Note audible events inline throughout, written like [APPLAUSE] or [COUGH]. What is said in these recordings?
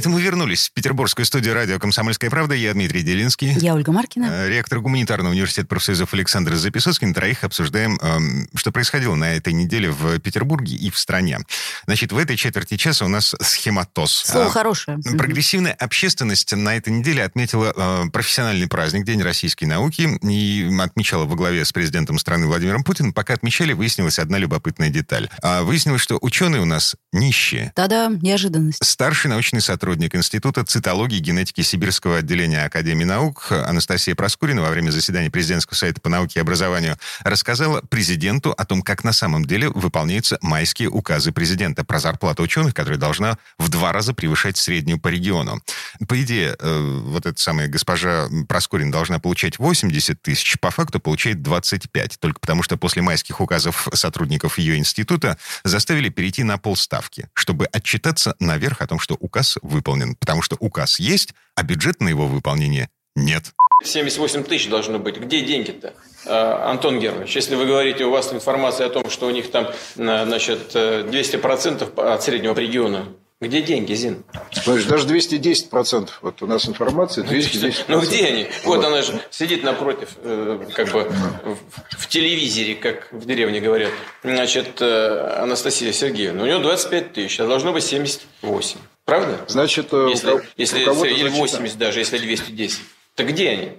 Это мы вернулись в петербургскую студию радио «Комсомольская правда». Я Дмитрий Делинский. Я Ольга Маркина. Э, Ректор гуманитарного университета профсоюзов Александр Записоцкий. На троих обсуждаем, эм, что происходило на этой неделе в Петербурге и в стране. Значит, в этой четверти часа у нас схематоз. Слово А, хорошее. Прогрессивная общественность на этой неделе отметила э, профессиональный праздник, День российской науки, и отмечала во главе с президентом страны Владимиром Путиным. Пока отмечали, выяснилась одна любопытная деталь. А, выяснилось, что ученые у нас нищие. Да-да, неожиданность. Старший научный сотрудник Института цитологии и генетики Сибирского отделения Академии наук Анастасия Проскурина во время заседания президентского совета по науке и образованию рассказала президенту о том, как на самом деле выполняются майские указы президента про зарплату ученых, которая должна в два раза превышать среднюю по региону. По идее, э, вот эта самая госпожа Проскурина должна получать 80 тысяч, по факту получает 25, только потому что после майских указов сотрудников ее института заставили перейти на полставки, чтобы отчитаться наверх о том, что указ выполнен, потому что указ есть, а бюджет на его выполнение нет. 78 тысяч должно быть. Где деньги-то? А, Антон Германович, если вы говорите, у вас информация о том, что у них там, на- значит, э, 200% от среднего по региону, где деньги, Зин? Смотришь, даже 210%. Вот у нас информация 210%. Ну где они? Вот она же сидит напротив, э, как бы в, в телевизоре, как в деревне говорят. Значит, э, Анастасия Сергеевна, у нее 25 тысяч, а должно быть 78. Правда? Значит, э, у Если, если зачитано. 80 даже, если 210. Так где они?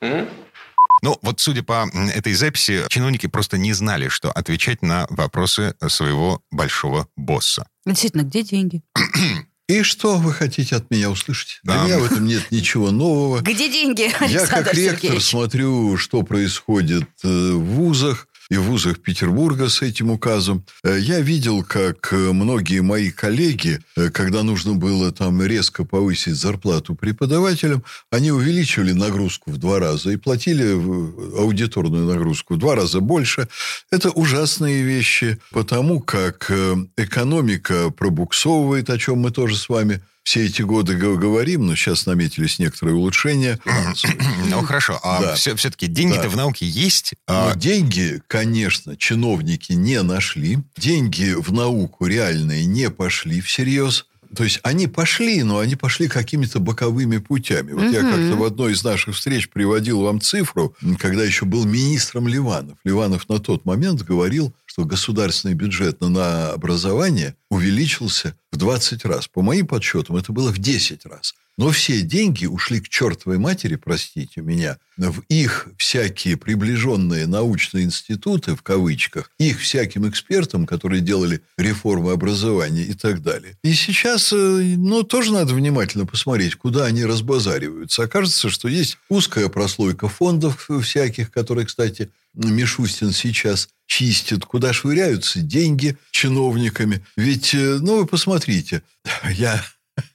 М? Ну, вот судя по этой записи, чиновники просто не знали, что отвечать на вопросы своего большого босса. Действительно, где деньги? И что вы хотите от меня услышать? Да. Для меня в этом нет ничего нового. Где деньги, Я Александр как ректор Сергеевич? смотрю, что происходит э, в вузах и в вузах Петербурга с этим указом. Э, Я видел, как э, многие мои коллеги, э, когда нужно было там резко повысить зарплату преподавателям, они увеличивали нагрузку в два раза и платили аудиторную нагрузку в два раза больше. Это ужасные вещи, потому как экономика пробуксовывает, о чем мы тоже с вами все эти годы говорим, но сейчас наметились некоторые улучшения. [CLEARS THROAT] Ну, хорошо. А Да. все, все-таки деньги-то Да. в науке есть? Но А, деньги, конечно, чиновники не нашли. Деньги в науку реальные не пошли всерьез. То есть они пошли, но они пошли какими-то боковыми путями. Вот я как-то в одной из наших встреч приводил вам цифру, когда еще был министром Ливанов. Ливанов на тот момент говорил, что государственный бюджет на- на образование увеличился в 20 раз. По моим подсчетам, это было в 10 раз. Но все деньги ушли к чертовой матери, простите меня, в их всякие приближенные научные институты, в кавычках, их всяким экспертам, которые делали реформы образования и так далее. И сейчас, э, ну, тоже надо внимательно посмотреть, куда они разбазариваются. Окажется, что есть узкая прослойка фондов всяких, которые, кстати, Мишустин сейчас чистит, куда швыряются деньги чиновниками. Ведь, э, ну, вы посмотрите, я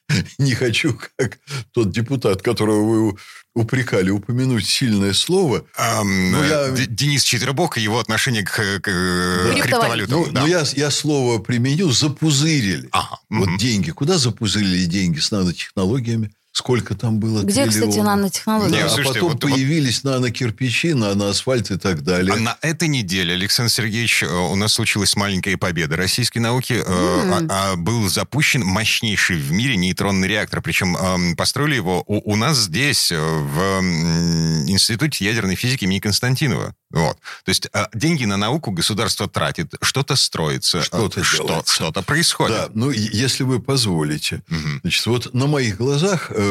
[LAUGHS] не хочу, как тот депутат, которого вы упрекали, упомянуть сильное слово. ам, Ну, э, я- Денис Четвербок и его отношение к, к, э, Да. криптовалютам. Ну, да. ну, я, я слово применю, запузырили. Ага, Вот мгм. деньги. Куда запузырили деньги с нанотехнологиями? Сколько там было Где, кстати, триллионов? нанотехнологии? Не, Да, а слушайте, потом вот- вот- появились нанокирпичи, наноасфальт и так далее. А на этой неделе, Александр Сергеевич, э, у нас случилась маленькая победа российской науки. э, а- а был запущен мощнейший в мире нейтронный реактор. Причем эм, построили его у, у нас здесь, э, в м, Институте ядерной физики имени Константинова. Вот. То есть э, деньги на науку государство тратит, что-то строится, Что-то э, что, что-то происходит. Да, ну, если вы позволите. Мгм. Значит, вот на моих глазах э,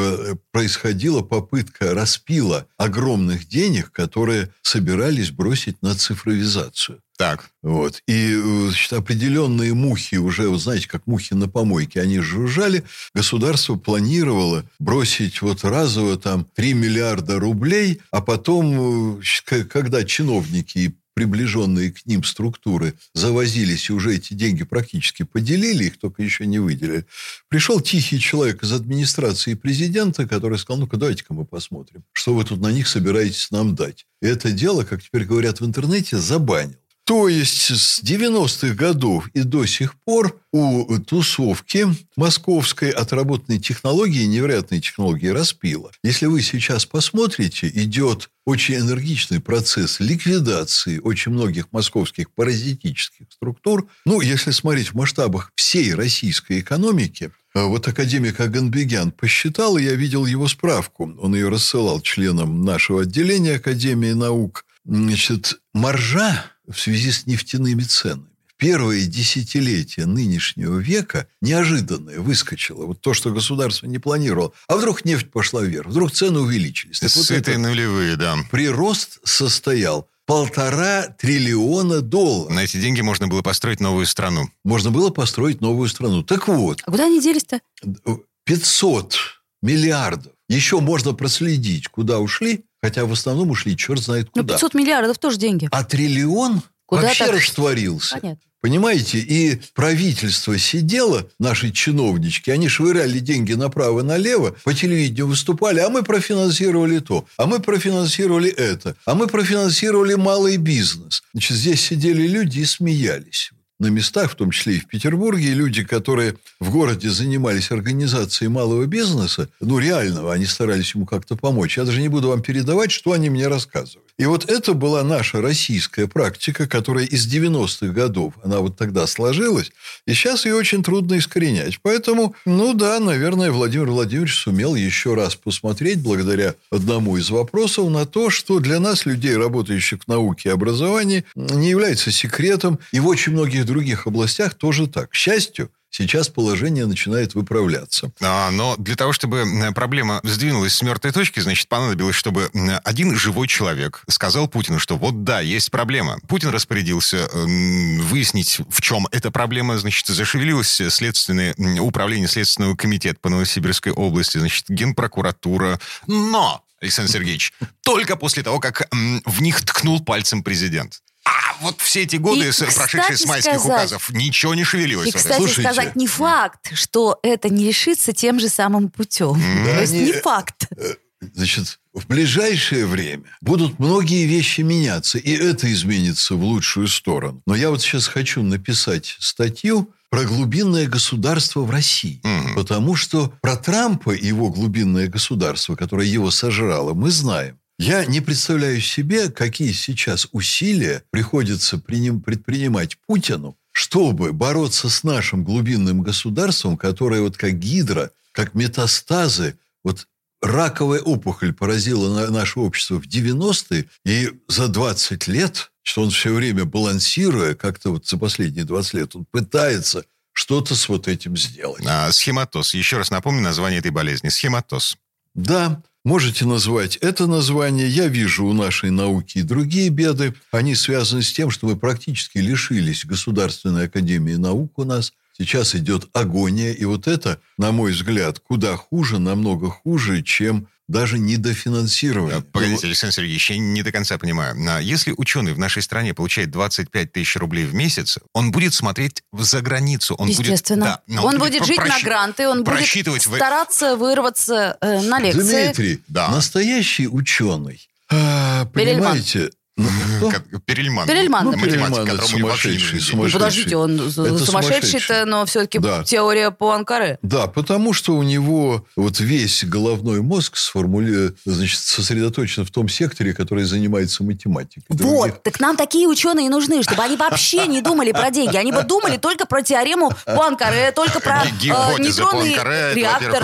происходила попытка распила огромных денег, которые собирались бросить на цифровизацию. Так. Вот. И э, значит, определенные мухи, уже, вот знаете, как мухи на помойке, они жужжали. Государство планировало бросить вот разово там 3 миллиарда рублей, а потом, э, когда чиновники приближенные к ним структуры завозились и уже эти деньги практически поделили, их только еще не выделили. Пришел тихий человек из администрации президента, который сказал, ну-ка давайте-ка мы посмотрим, что вы тут на них собираетесь нам дать. И это дело, как теперь говорят в интернете, забанил. То есть с 90-х годов и до сих пор у тусовки московской отработанной технологии, невероятной технологии распила. Если вы сейчас посмотрите, идет очень энергичный процесс ликвидации очень многих московских паразитических структур. Ну, если смотреть в масштабах всей российской экономики, э, вот академик Аганбегян посчитал, и я видел его справку, он ее рассылал членам нашего отделения Академии наук. Значит, маржа в связи с нефтяными ценами первые десятилетия нынешнего века неожиданное выскочило. Вот то, что государство не планировало. А вдруг нефть пошла вверх, вдруг цены увеличились. Так Сытые вот нулевые, да. Прирост состоял полтора триллиона долларов. На эти деньги можно было построить новую страну. Можно было построить новую страну. Так вот. А куда они делись-то? 500 миллиардов. Еще можно проследить, куда ушли, хотя в основном ушли черт знает ну, куда. Ну, 500 миллиардов тоже деньги. А триллион Куда вообще так... растворился. Понятно. Понимаете? И правительство сидело, наши чиновнички, они швыряли деньги направо и налево, по телевидению выступали, а мы профинансировали то, а мы профинансировали это, а мы профинансировали малый бизнес. Значит, здесь сидели люди и смеялись на местах, в том числе и в Петербурге, люди, которые в городе занимались организацией малого бизнеса, ну, реального, они старались ему как-то помочь. Я даже не буду вам передавать, что они мне рассказывают. И вот это была наша российская практика, которая из 90-х годов, она вот тогда сложилась, и сейчас ее очень трудно искоренять. Поэтому, ну да, наверное, Владимир Владимирович сумел еще раз посмотреть, благодаря одному из вопросов, на то, что для нас, людей, работающих в науке и образовании, не является секретом, и в очень многих других областях тоже так. К счастью, Сейчас положение начинает выправляться. А, но для того, чтобы проблема сдвинулась с мертвой точки, значит, понадобилось, чтобы один живой человек сказал Путину, что вот да, есть проблема. Путин распорядился э, выяснить, в чем эта проблема. Значит, зашевелилось следственное управление Следственного комитета по Новосибирской области, значит, генпрокуратура. Но Александр Сергеевич, только после того, как в них ткнул пальцем президент. Вот все эти годы, и, прошедшие с майских сказать, указов, ничего не шевелилось. И, кстати Слушайте, сказать, не факт, что это не решится тем же самым путем. Да, То есть не, не факт. Э, значит, в ближайшее время будут многие вещи меняться, и это изменится в лучшую сторону. Но я вот сейчас хочу написать статью про глубинное государство в России. Угу. Потому что про Трампа и его глубинное государство, которое его сожрало, мы знаем. Я не представляю себе, какие сейчас усилия приходится предпринимать Путину, чтобы бороться с нашим глубинным государством, которое вот как гидра, как метастазы, вот раковая опухоль поразила наше общество в 90-е, и за 20 лет, что он все время балансируя, как-то вот за последние 20 лет, он пытается что-то с вот этим сделать. А, схематоз. Еще раз напомню название этой болезни. Схематоз. Да. Можете назвать это название. Я вижу у нашей науки и другие беды. Они связаны с тем, что мы практически лишились Государственной Академии Наук у нас. Сейчас идет агония. И вот это, на мой взгляд, куда хуже, намного хуже, чем даже недофинансирование. Погодите, Александр Сергеевич, я не до конца понимаю. Если ученый в нашей стране получает 25 тысяч рублей в месяц, он будет смотреть за границу. Он Естественно. Будет, да, он, он будет, будет жить просч... на гранты, он будет стараться вырваться э, на лекции. Дмитрий, да. настоящий ученый, а, понимаете, ну, [LAUGHS] Перельман. Перельман. Ну, Перельман это сумасшедший, сумасшедший. Подождите, он сумасшедший-то, но все-таки да. теория по Анкаре. Да, потому что у него вот весь головной мозг сформули... значит, сосредоточен в том секторе, который занимается математикой. Вот, так нам такие ученые нужны, чтобы они вообще не думали про деньги. Они бы думали только про теорему по Анкаре, только про э, нейтронный реактор.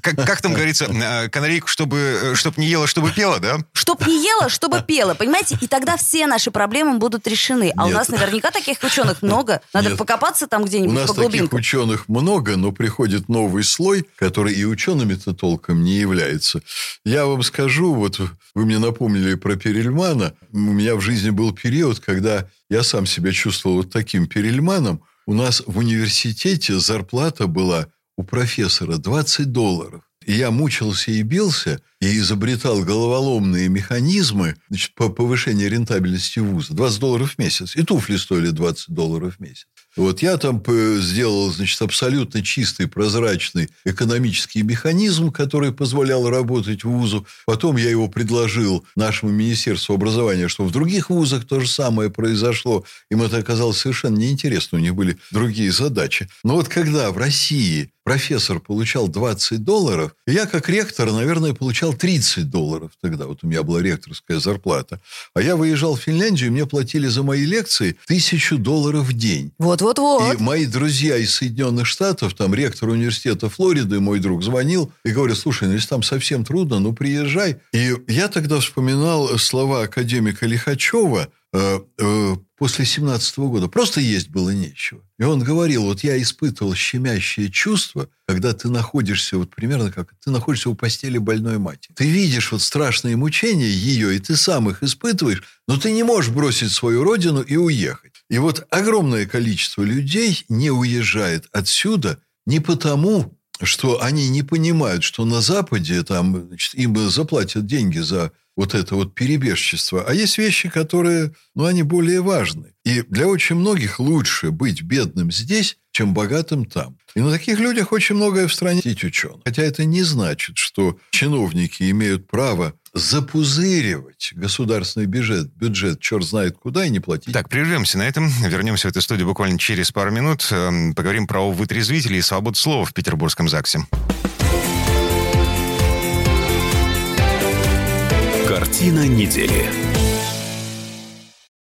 Как там говорится, канарейку, чтобы не ела, чтобы пела, да? Чтоб не ела, чтобы бы пела, понимаете? И тогда все наши проблемы будут решены. А Нет. у нас наверняка таких ученых много. Надо Нет. покопаться там где-нибудь У нас по таких ученых много, но приходит новый слой, который и учеными-то толком не является. Я вам скажу, вот вы мне напомнили про Перельмана. У меня в жизни был период, когда я сам себя чувствовал вот таким Перельманом. У нас в университете зарплата была у профессора 20 долларов. И я мучился и бился – и изобретал головоломные механизмы значит, по повышению рентабельности вуза. 20 долларов в месяц. И туфли стоили 20 долларов в месяц. Вот я там сделал, значит, абсолютно чистый, прозрачный экономический механизм, который позволял работать вузу. Потом я его предложил нашему Министерству образования, что в других вузах то же самое произошло. Им это оказалось совершенно неинтересно. У них были другие задачи. Но вот когда в России профессор получал 20 долларов, я как ректор, наверное, получал 30 долларов тогда. Вот у меня была ректорская зарплата. А я выезжал в Финляндию, мне платили за мои лекции тысячу долларов в день. Вот-вот-вот. И мои друзья из Соединенных Штатов, там ректор университета Флориды, мой друг, звонил и говорит, слушай, ну если там совсем трудно, ну приезжай. И я тогда вспоминал слова академика Лихачева, Э, э, после 17 года. Просто есть было нечего. И он говорил, вот я испытывал щемящее чувство, когда ты находишься, вот примерно как ты находишься у постели больной матери. Ты видишь вот страшные мучения ее, и ты сам их испытываешь, но ты не можешь бросить свою родину и уехать. И вот огромное количество людей не уезжает отсюда не потому, что они не понимают, что на Западе там, значит, им заплатят деньги за вот это вот перебежчество. А есть вещи, которые, ну, они более важны. И для очень многих лучше быть бедным здесь, чем богатым там. И на таких людях очень многое в стране ученых. Хотя это не значит, что чиновники имеют право запузыривать государственный бюджет, бюджет черт знает куда и не платить. Так, прервемся на этом. Вернемся в эту студию буквально через пару минут. Эм, поговорим про вытрезвители и свободу слова в Петербургском ЗАГСе. Картина недели.